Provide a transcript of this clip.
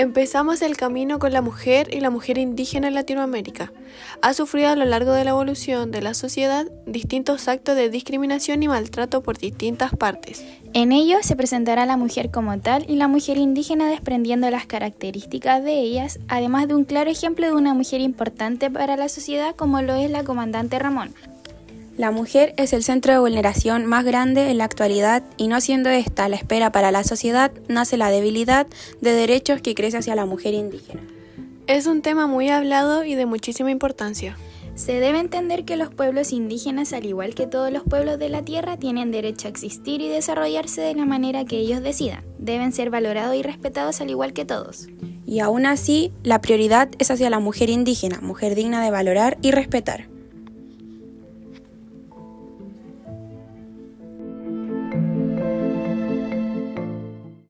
Empezamos el camino con la mujer y la mujer indígena en Latinoamérica. Ha sufrido a lo largo de la evolución de la sociedad distintos actos de discriminación y maltrato por distintas partes. En ello se presentará la mujer como tal y la mujer indígena desprendiendo las características de ellas, además de un claro ejemplo de una mujer importante para la sociedad como lo es la comandante Ramón. La mujer es el centro de vulneración más grande en la actualidad y no siendo esta la espera para la sociedad, nace la debilidad de derechos que crece hacia la mujer indígena. Es un tema muy hablado y de muchísima importancia. Se debe entender que los pueblos indígenas, al igual que todos los pueblos de la Tierra, tienen derecho a existir y desarrollarse de la manera que ellos decidan. Deben ser valorados y respetados al igual que todos. Y aún así, la prioridad es hacia la mujer indígena, mujer digna de valorar y respetar.